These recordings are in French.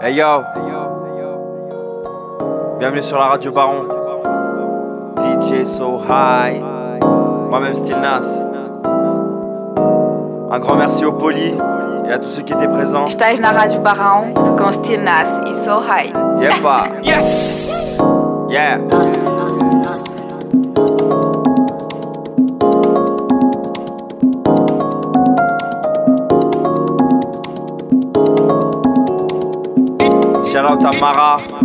Hey yo, bienvenue sur la radio Baron. DJ So High, moi-même Still Nas. Un grand merci au poli et à tous ceux qui étaient présents. Estás na Rádio Barão com Still Nas e Soul High. Yes! Yeah. Shout out à Amara.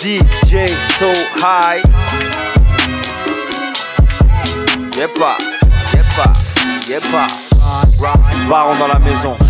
DJ so high. Yepa, ah. yepa, ah. yepa. Ah. Baron dans la maison.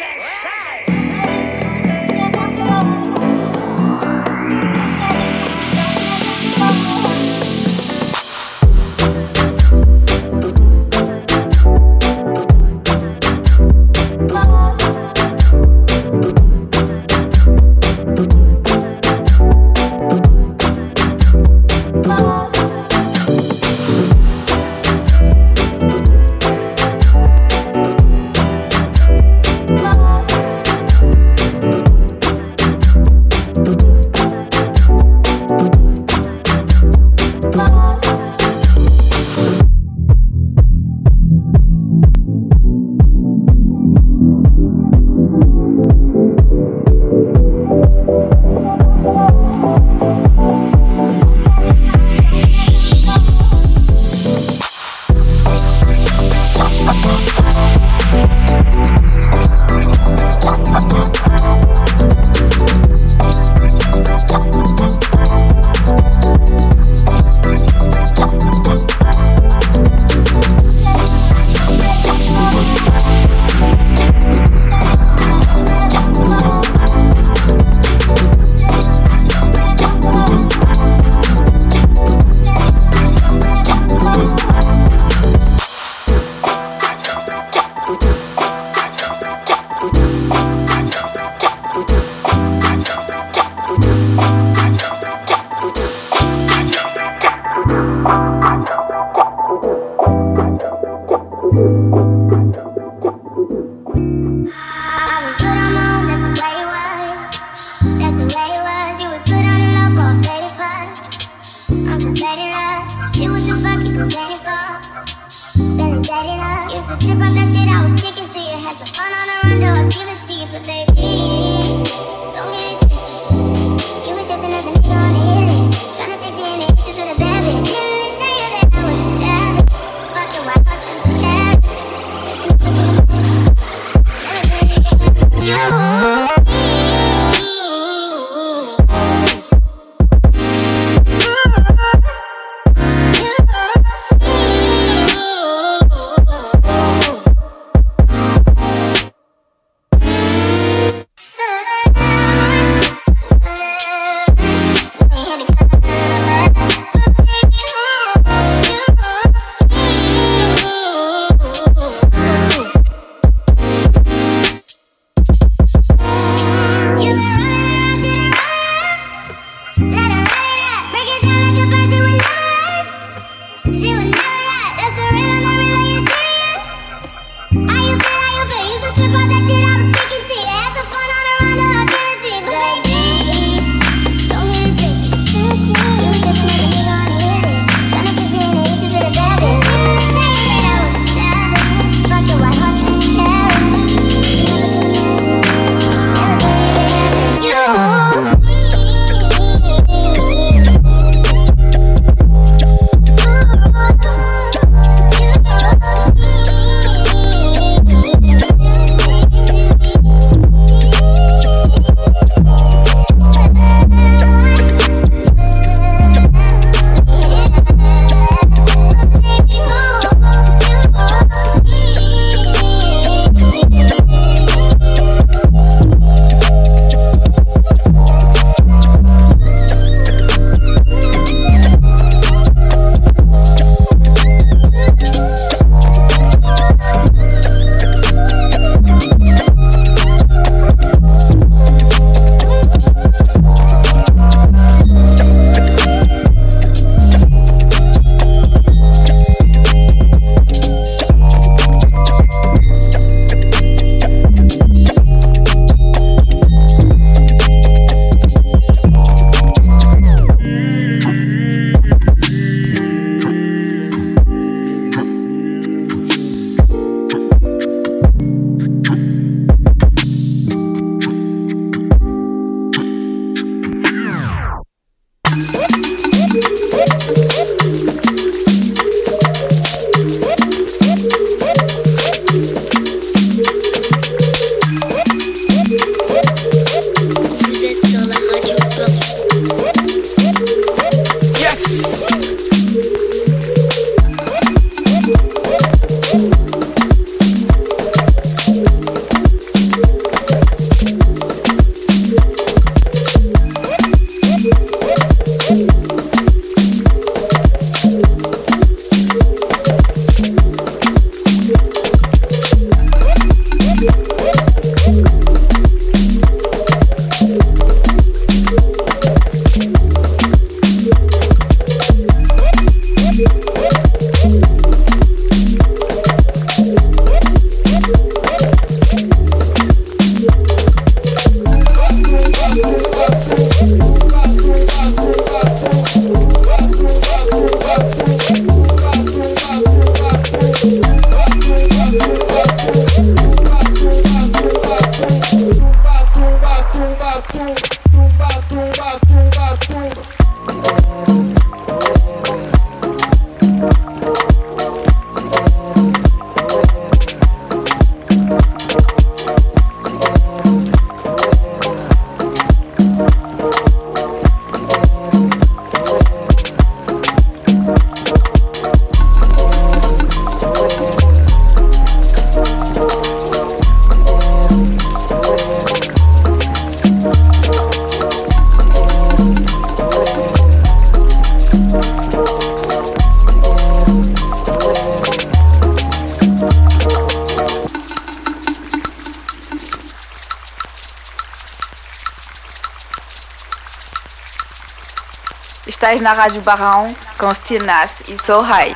Estás na Rádio Barrão com Steel Nas e So High.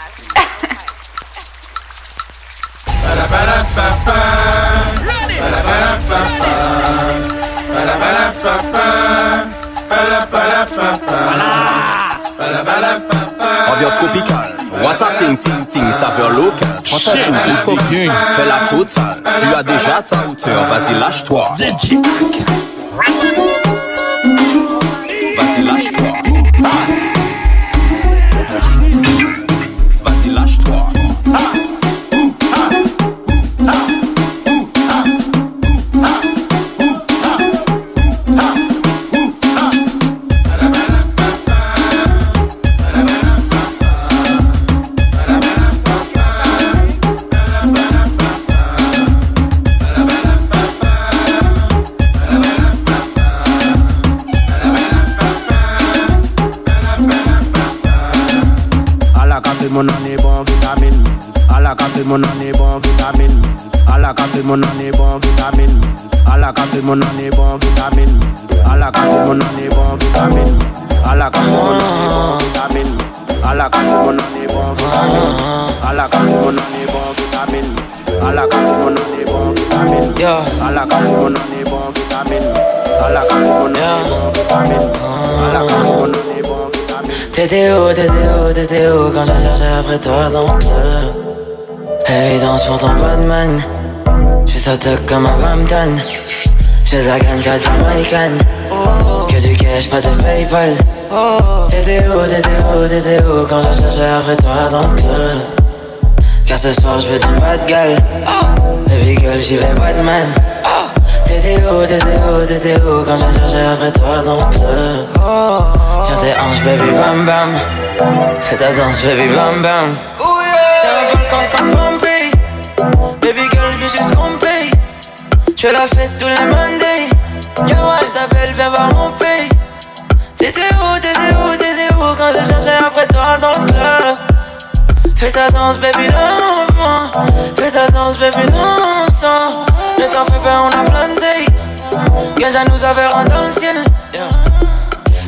Ambiance tropicale, Wata ting ting ting, saveur locale. Prends ta touche, coquille, fais la totale. Tu as déjà ta hauteur, vas-y lâche-toi. Lush talk. Bye. A la kati moun ane bon vitamin A la kati moun ane bon vitamin A la kati moun ane bon vitamin A la kati moun ane bon vitamin A la kati moun ane bon vitamin A la kati moun ane bon vitamin A la kati moun ane bon vitamin A la kati moun ane bon vitamin A la kati moun ane bon vitamin A la kati moun ane bon vitamin A la kati moun ane bon vitamin T'étais où, t'étais où, t'étais où quand j'ai cherché après toi dans le Évidence pour ton Batman. J'fais ça toc comme un Bampton J'ai de la ganja jamaïcaine Que du cash, pas de Paypal. T'étais où, t'étais où, t'étais où quand j'ai cherché après toi dans le Car ce soir j'veux d'une bad gueule Baby girl, j'y vais Batman. T'étais où, t'étais où, t'étais où quand j'ai cherché après toi dans le Tes hanches, baby, bam bam. Fais ta danse, baby, bam bam. T'es un volcan comme Pompey Baby girl, je veux juste qu'on paye Je la fête tous les Mondays. Yawal t'appelle, viens voir mon pays. T'étais où, t'étais où, t'étais où Quand je cherchais après toi dans le club? Fais ta danse, baby, lentement Fais ta danse, baby, non Ne t'en fais pas, on a plein de Gage à nous avoir un dans le ciel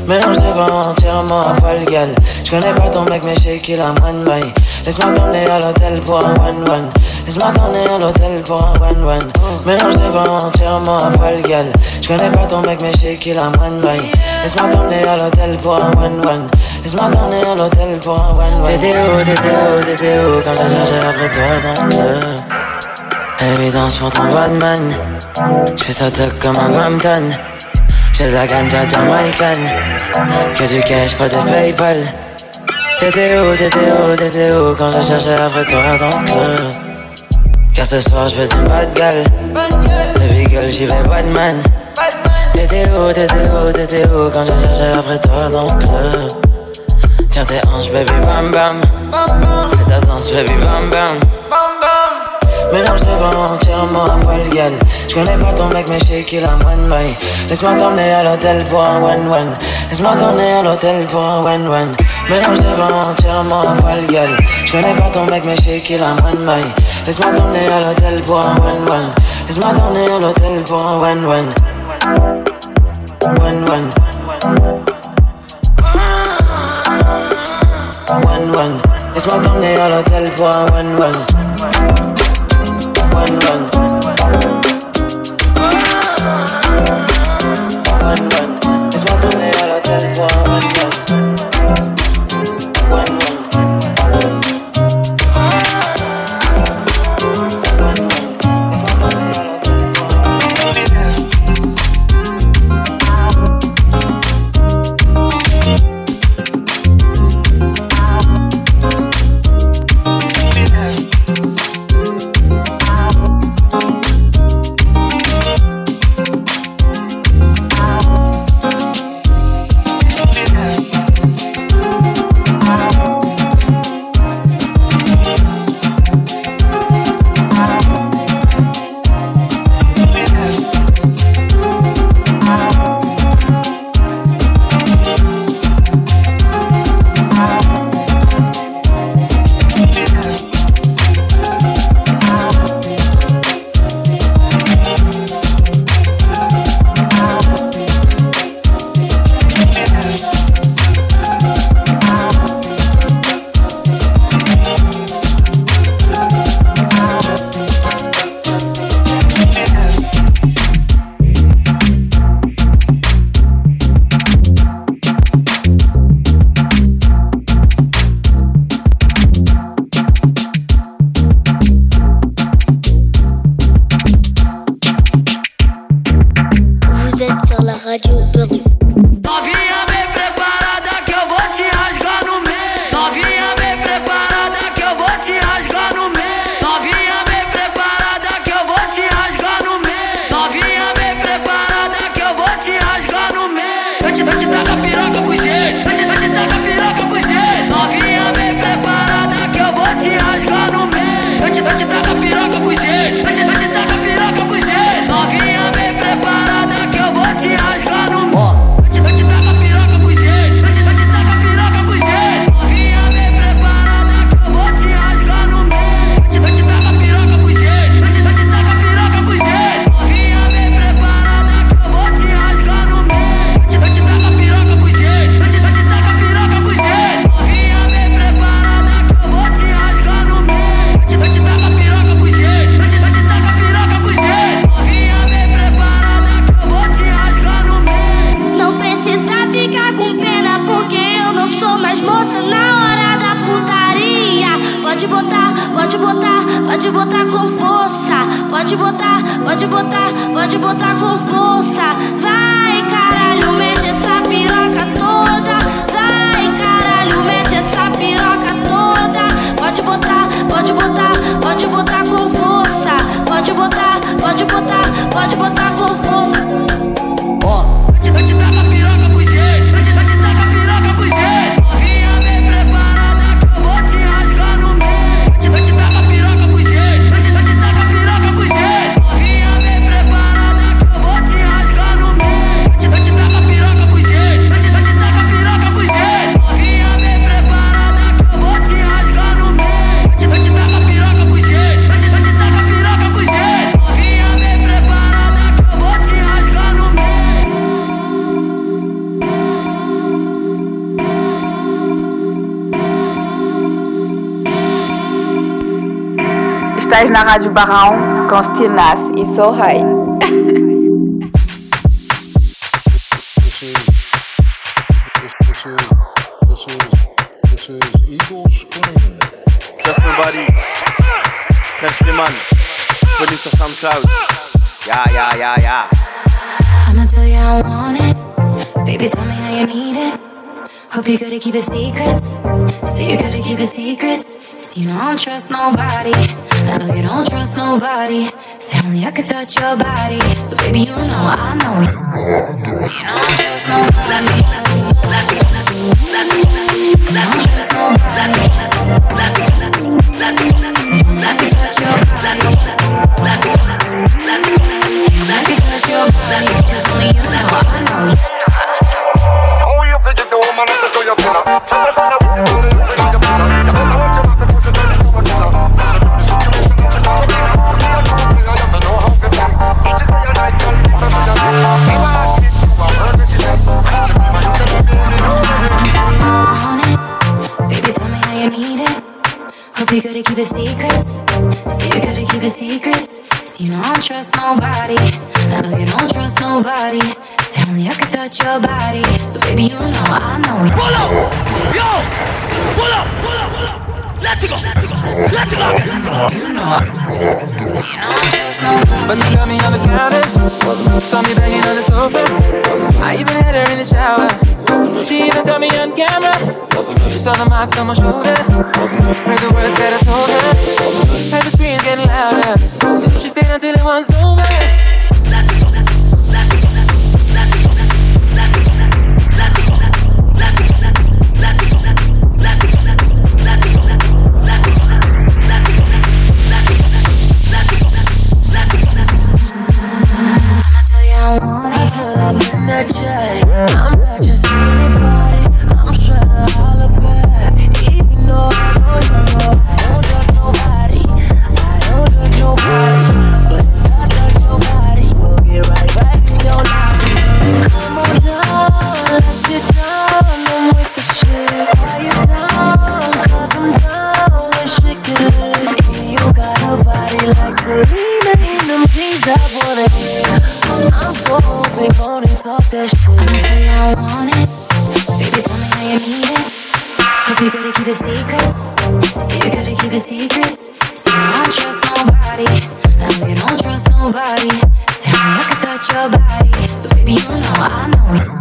Mélange tes vents entièrement à poil gal J'connais pas ton mec mais j'sais qu'il a moins de mailles Laisse-moi t'emmener à l'hôtel pour un one one Laisse-moi t'emmener à l'hôtel pour un one one Mélange tes vents entièrement à poil gal J'connais pas ton mec mais j'sais qu'il a moins de mailles Laisse-moi t'emmener à l'hôtel pour un one one Laisse-moi t'emmener à l'hôtel pour un one one T'étais où, t'étais où, t'étais où Quand j'ai cherché après toi dans le club Évidence pour ton Batman. J'fais ça toc comme un Bampton j'ai la ganja jamaïcaine Que du cash, pas de Paypal. T'étais où, t'étais où, t'étais où Quand je cherchais après toi dans le Car ce soir je veux d'une bad gueule Baby girl, j'y vais Batman T'étais où, t'étais où, t'étais où Quand je cherchais après toi dans le Tiens tes hanches, baby, bam bam. Fais ta danse, baby, bam bam Mélange tes vents entièrement à poil gal. J'connais pas ton mec mais j'sais qu'il a de mailles Laisse-moi t'emmener à l'hôtel pour un one one Laisse-moi t'emmener à l'hôtel pour un one one Mélange tes vents entièrement à poil gal. J'connais pas ton mec mais j'sais qu'il a de mailles Laisse-moi t'emmener à l'hôtel pour un one one Laisse-moi t'emmener à l'hôtel pour un one one One one One one Laisse-moi t'emmener à l'hôtel pour un one one one run. pode botar, pode botar com força. Pode botar, pode botar, pode botar com força. Vai, caralho, mete essa piroca toda. Vai, caralho, mete essa piroca toda. Pode botar, pode botar, pode botar com força. Pode botar, pode botar, pode botar com Estás na Rádio Barrão com Steel Nas e Soul High. Trust nobody. SoundCloud. Yeah, yeah, yeah, yeah. I'ma tell you I want it. Baby, tell me how you need it. Hope you're good at keeping secrets. Say you're good at keeping secrets. See, you don't trust nobody. I know you don't trust nobody. Say only I could touch your body. So, baby, you know I know you. You don't trust nobody. You don't trust nobody. Only I could touch your body. I could touch your body. 'Cause only you know I know you man access baby, tell me how you need it. Hope you're good at keeping secrets. See, you're good at keeping secrets. See, you don't trust nobody. I know you don't trust nobody. Say only I could touch your body. So, baby, you know I know you. Pull up! Yo! Pull up! Pull up! Pull up! Let's go! Let's go! You know I you don't trust nobody. But you got me on the counter. Saw me banging on the sofa. I even had her in the shower. She even got me on camera. She saw the marks on my shoulder. Heard the words that I told her. Heard the screams getting louder. She stayed until it was over. I'm not just anybody. I'm back. Even though I know you know I don't trust nobody. I don't trust nobody. Talk that shit. I'ma tell you I want it. Baby, tell me how you need it. Hope you're good at keeping secrets. See, you're good at keeping secrets. See, you don't trust nobody. I you don't trust nobody. Say, I could touch your body. So, baby, you know I know you.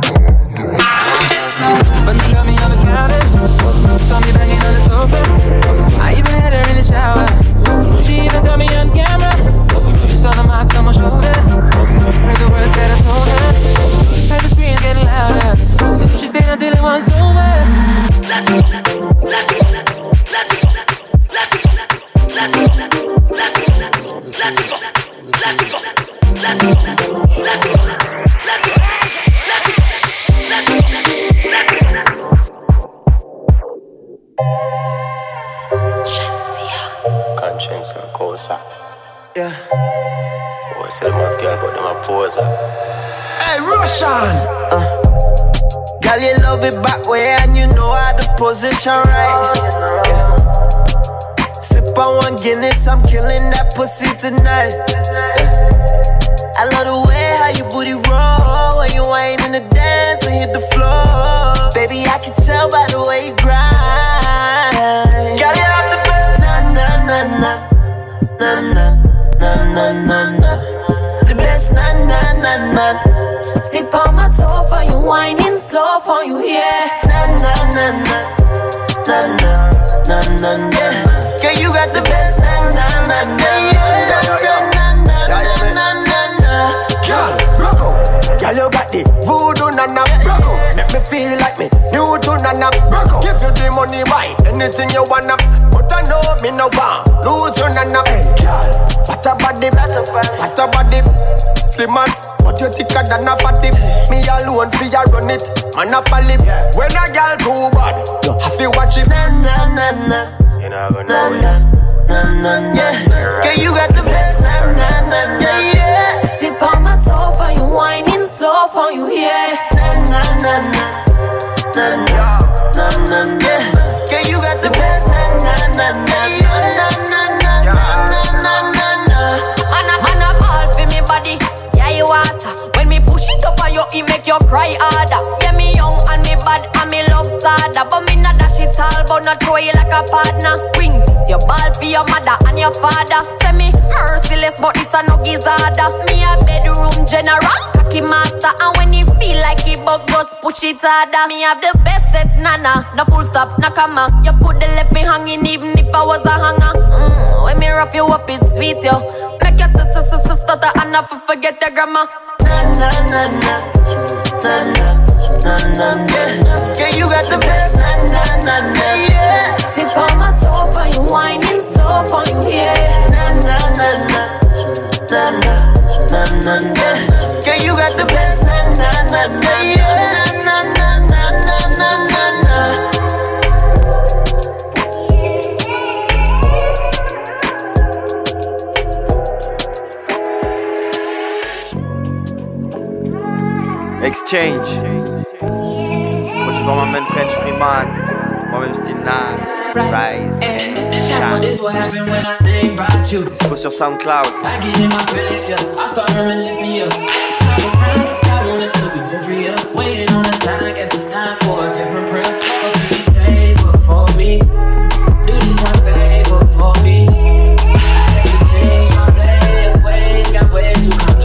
Pussy tonight. Feel like me new to nana. Rock. Give you the money, buy anything you wanna. But I know me no want lose you nana. Hey, girl, what a body, what a body. Slim as, but you thicker than a fatty. Me alone fi ya run it, monopoly. When a girl too bad, you have to watch it. Na na na na. You know gonna Na na na na na. Girl, you got the best. Na na na na yeah. Tip on my toe for you, whining slow for you, yeah. Na na na na. Na na na na na. Girl, you got the best. Na na na na na na na na na na na na. Man, a- man a ball for me body, yeah you water. When me push it up on you, it make you cry harder. Yeah me young and me bad and me love sadder, but me not dash it all, but not throw you like a partner. Bring it your ball for your mother and your father. Say me merciless, but it's a no gizzarder. Me a bedroom general, cocky master, and when you feel like it bug, just push it harder. Me have the bestest nana, no full stop, no comma. You coulda left me hanging even if I was a hanger. Mm, when me rough you up, it's sweet yo. Make your sister sister stutter and not for forget the grammar. Na na na na. Na na na na na. Girl, you got the best. Na na na na yeah. Tip on my toe for you, whining slow for you, yeah. Na na na na. Na na na na na. blesse, nanana, nanana, nanana, Exchange. Produit French Freeman. Moi-même style Nas. Rise. Dispo sur Soundcloud. I get in village. I start. Free up. Waiting on the I guess it's time for a different prayer. For me. Do this one favor for me. I to change my play of ways, got way too complicated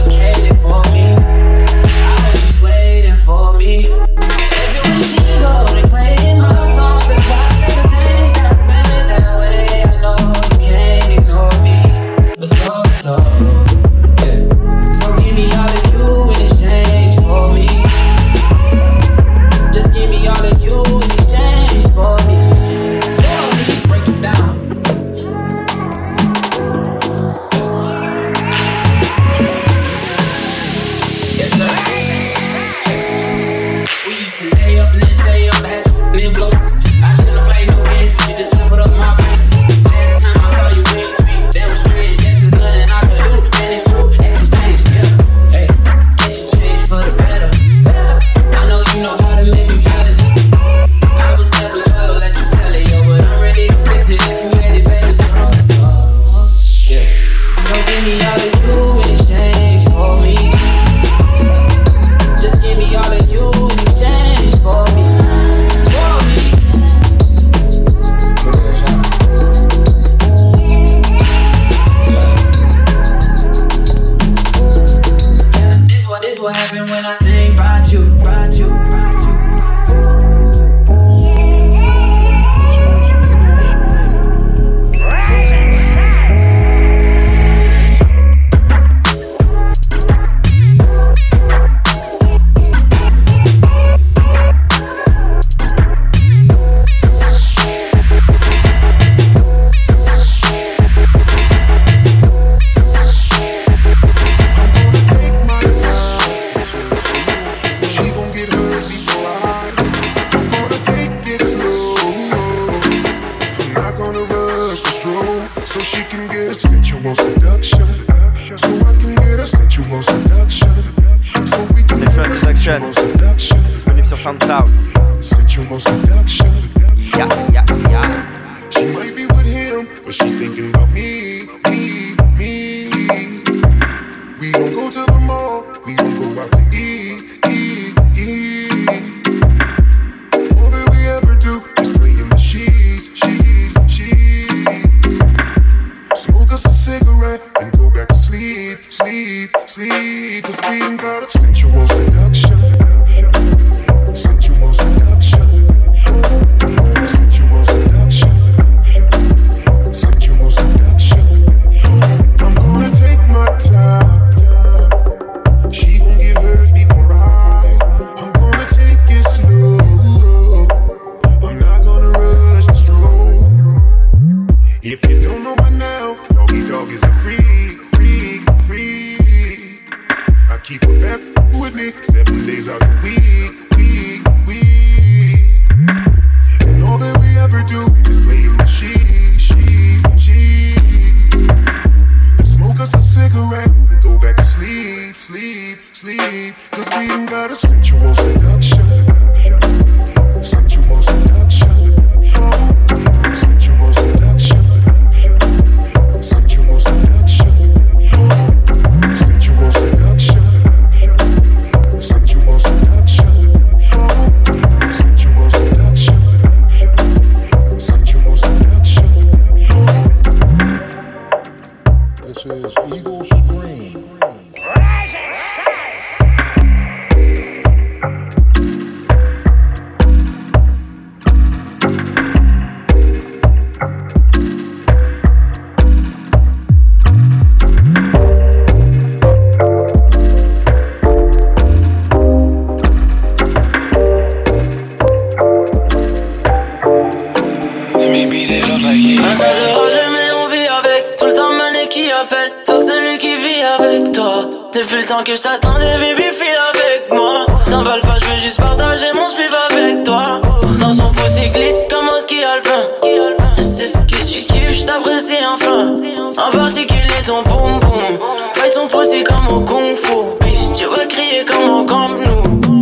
calculer ton boum boum. Fais ton procès comme au kung fu. Bitch, tu vas crier comme au camp nous.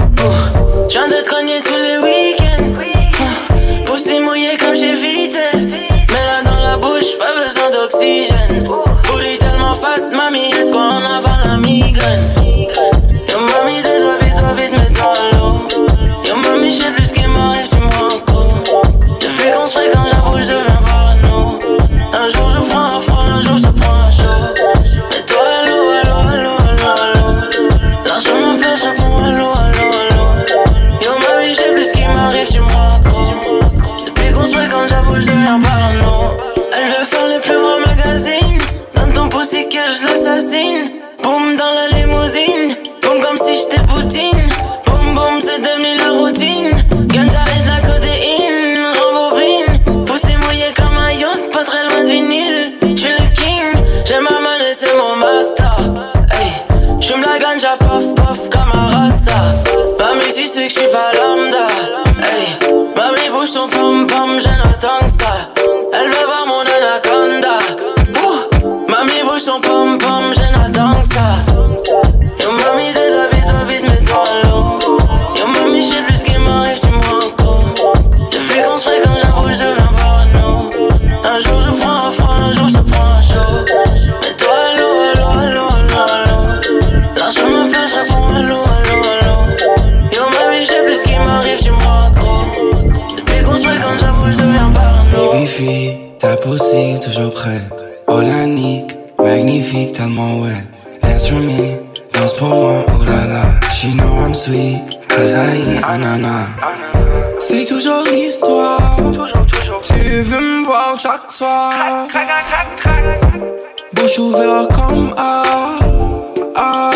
J'viens d'être cogné chaque soir. Bouche ouverte comme A. Ah, ah.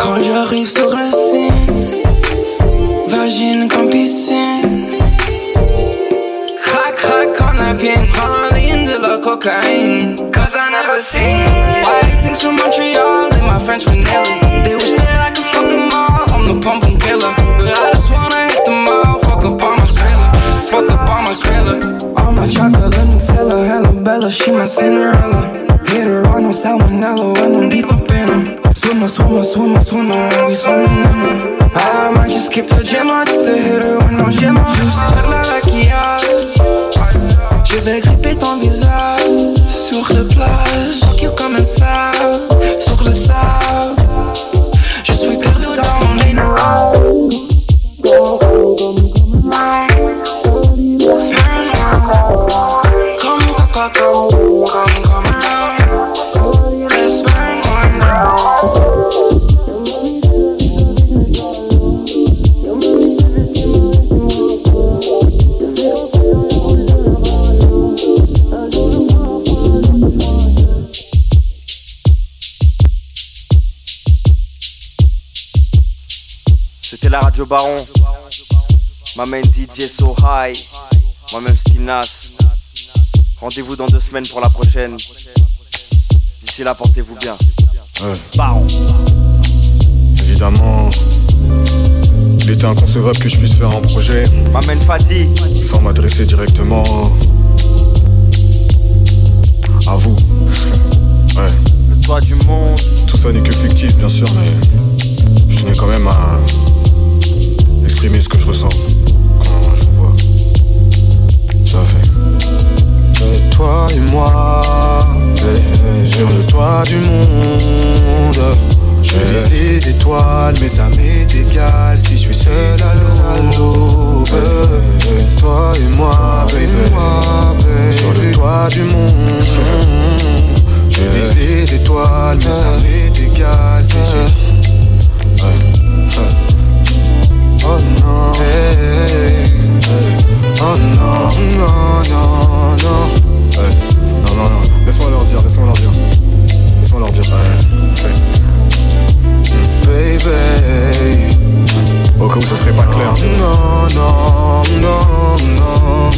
Quand j'arrive sur un site, vagine comme piscine. Crac, crac, on a bien ligne de la cocaïne. Cause I never seen white things from Montreal in my French vanilla. They wish that I could fuck them all. I'm the pumping my thriller. All my chocolate Nutella, hella bella, she my Cinderella. Hit her on no salmonella when I'm deep up in them. Swimmer, swimmer, swimmer, swimmer, we swimming in them. I might just skip the gym, I just to hit her with no gym. Juste la maquillage, je vais gripper ton visage. Baron, m'amène DJ So High, moi-même Stinas. Rendez-vous dans deux semaines pour la prochaine. D'ici là, portez-vous bien. Baron. Évidemment. Il était inconcevable que je puisse faire un projet. M'amène Fadi. Sans m'adresser directement à vous. Le toit du monde. Tout ça n'est que fictif, bien sûr, mais je tenais quand même à exprimer ce que je ressens quand je vous vois. Ça fait. Et toi et moi, sur le toit du monde. Je vise les étoiles, mais ça m'est égal si je suis seul à l'aube. Toi et moi, baby, sur le toit du monde. Je vise les étoiles, mais ça m'est égal si je oh non, non, non, non. Non, non, non, laisse-moi leur dire, laisse-moi leur dire. Laisse-moi leur dire. Baby. Au cas où ce serait pas clair. Non, non, non, non.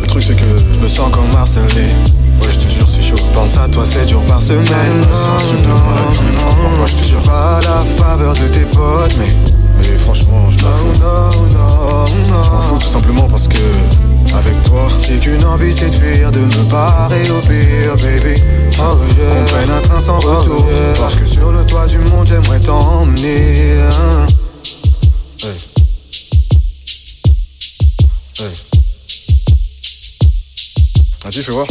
Le truc c'est que je me sens comme harcelé. Ouais, je te jure, c'est chaud. Pense à toi 7 jours par semaine. C'est malade quand même, je te jure. Pas la faveur de tes potes, mais. Mais franchement, je m'en fous. Je m'en fous tout simplement parce que. Avec toi, j'ai qu'une envie, c'est de fuir, de me barrer au pire, baby. Oh yeah. Qu'on prenne un train sans retour. Parce que sur le toit du monde, j'aimerais t'emmener. hein. Hey. Hey. Vas-y, fais voir.